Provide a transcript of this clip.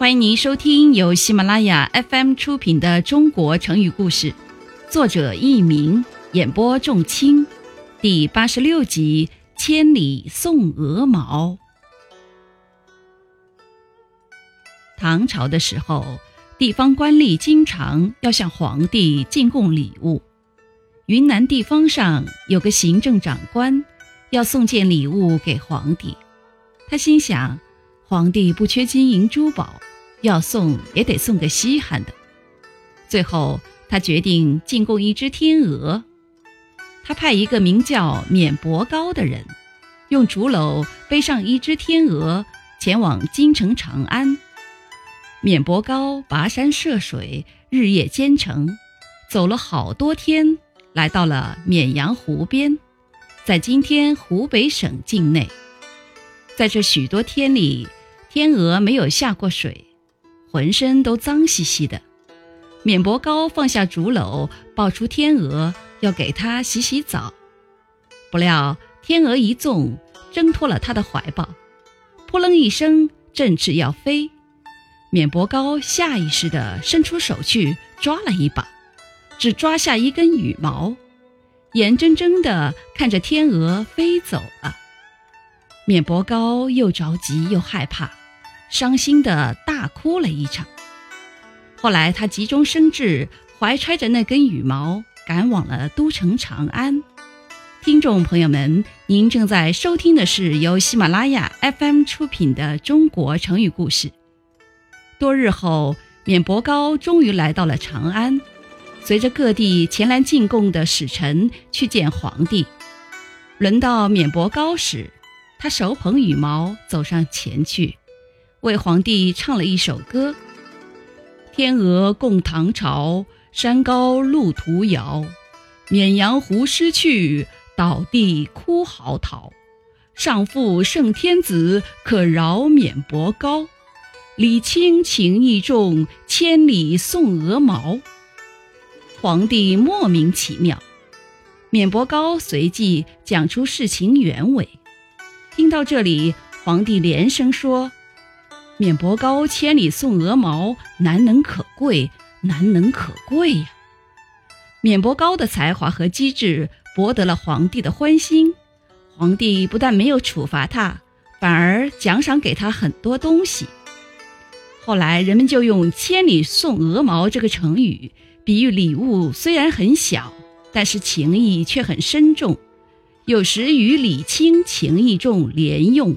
欢迎您收听由喜马拉雅 FM 出品的《中国成语故事》，作者佚名，演播仲卿，第八十六集《千里送鹅毛》。唐朝的时候，地方官吏经常要向皇帝进贡礼物。云南地方上有个行政长官，要送件礼物给皇帝。他心想，皇帝不缺金银珠宝。要送也得送个稀罕的。最后，他决定进贡一只天鹅。他派一个名叫免伯高的人，用竹篓背上一只天鹅，前往京城长安。免伯高跋山涉水，日夜兼程，走了好多天，来到了沔阳湖边，在今天湖北省境内。在这许多天里，天鹅没有下过水。浑身都脏兮兮的，免伯高放下竹篓，抱出天鹅，要给它洗洗澡。不料天鹅一纵，挣脱了他的怀抱，扑棱一声，振翅要飞。免伯高下意识地伸出手去抓了一把，只抓下一根羽毛，眼睁睁地看着天鹅飞走了。免伯高又着急又害怕。伤心的大哭了一场。后来，他急中生智，怀揣着那根羽毛，赶往了都城长安。听众朋友们，您正在收听的是由喜马拉雅 FM 出品的《中国成语故事》。多日后，免伯高终于来到了长安，随着各地前来进贡的使臣去见皇帝。轮到免伯高时，他手捧羽毛走上前去。为皇帝唱了一首歌：“天鹅共唐朝，山高路途遥。沔阳湖失去，倒地哭嚎啕。上父圣天子，可饶免伯高。礼轻情意重，千里送鹅毛。”皇帝莫名其妙。免伯高随即讲出事情原委。听到这里，皇帝连声说。免伯高千里送鹅毛，难能可贵，难能可贵呀！免伯高的才华和机智博得了皇帝的欢心，皇帝不但没有处罚他，反而奖赏给他很多东西。后来人们就用“千里送鹅毛”这个成语，比喻礼物虽然很小，但是情意却很深重，有时与礼轻情意重连用。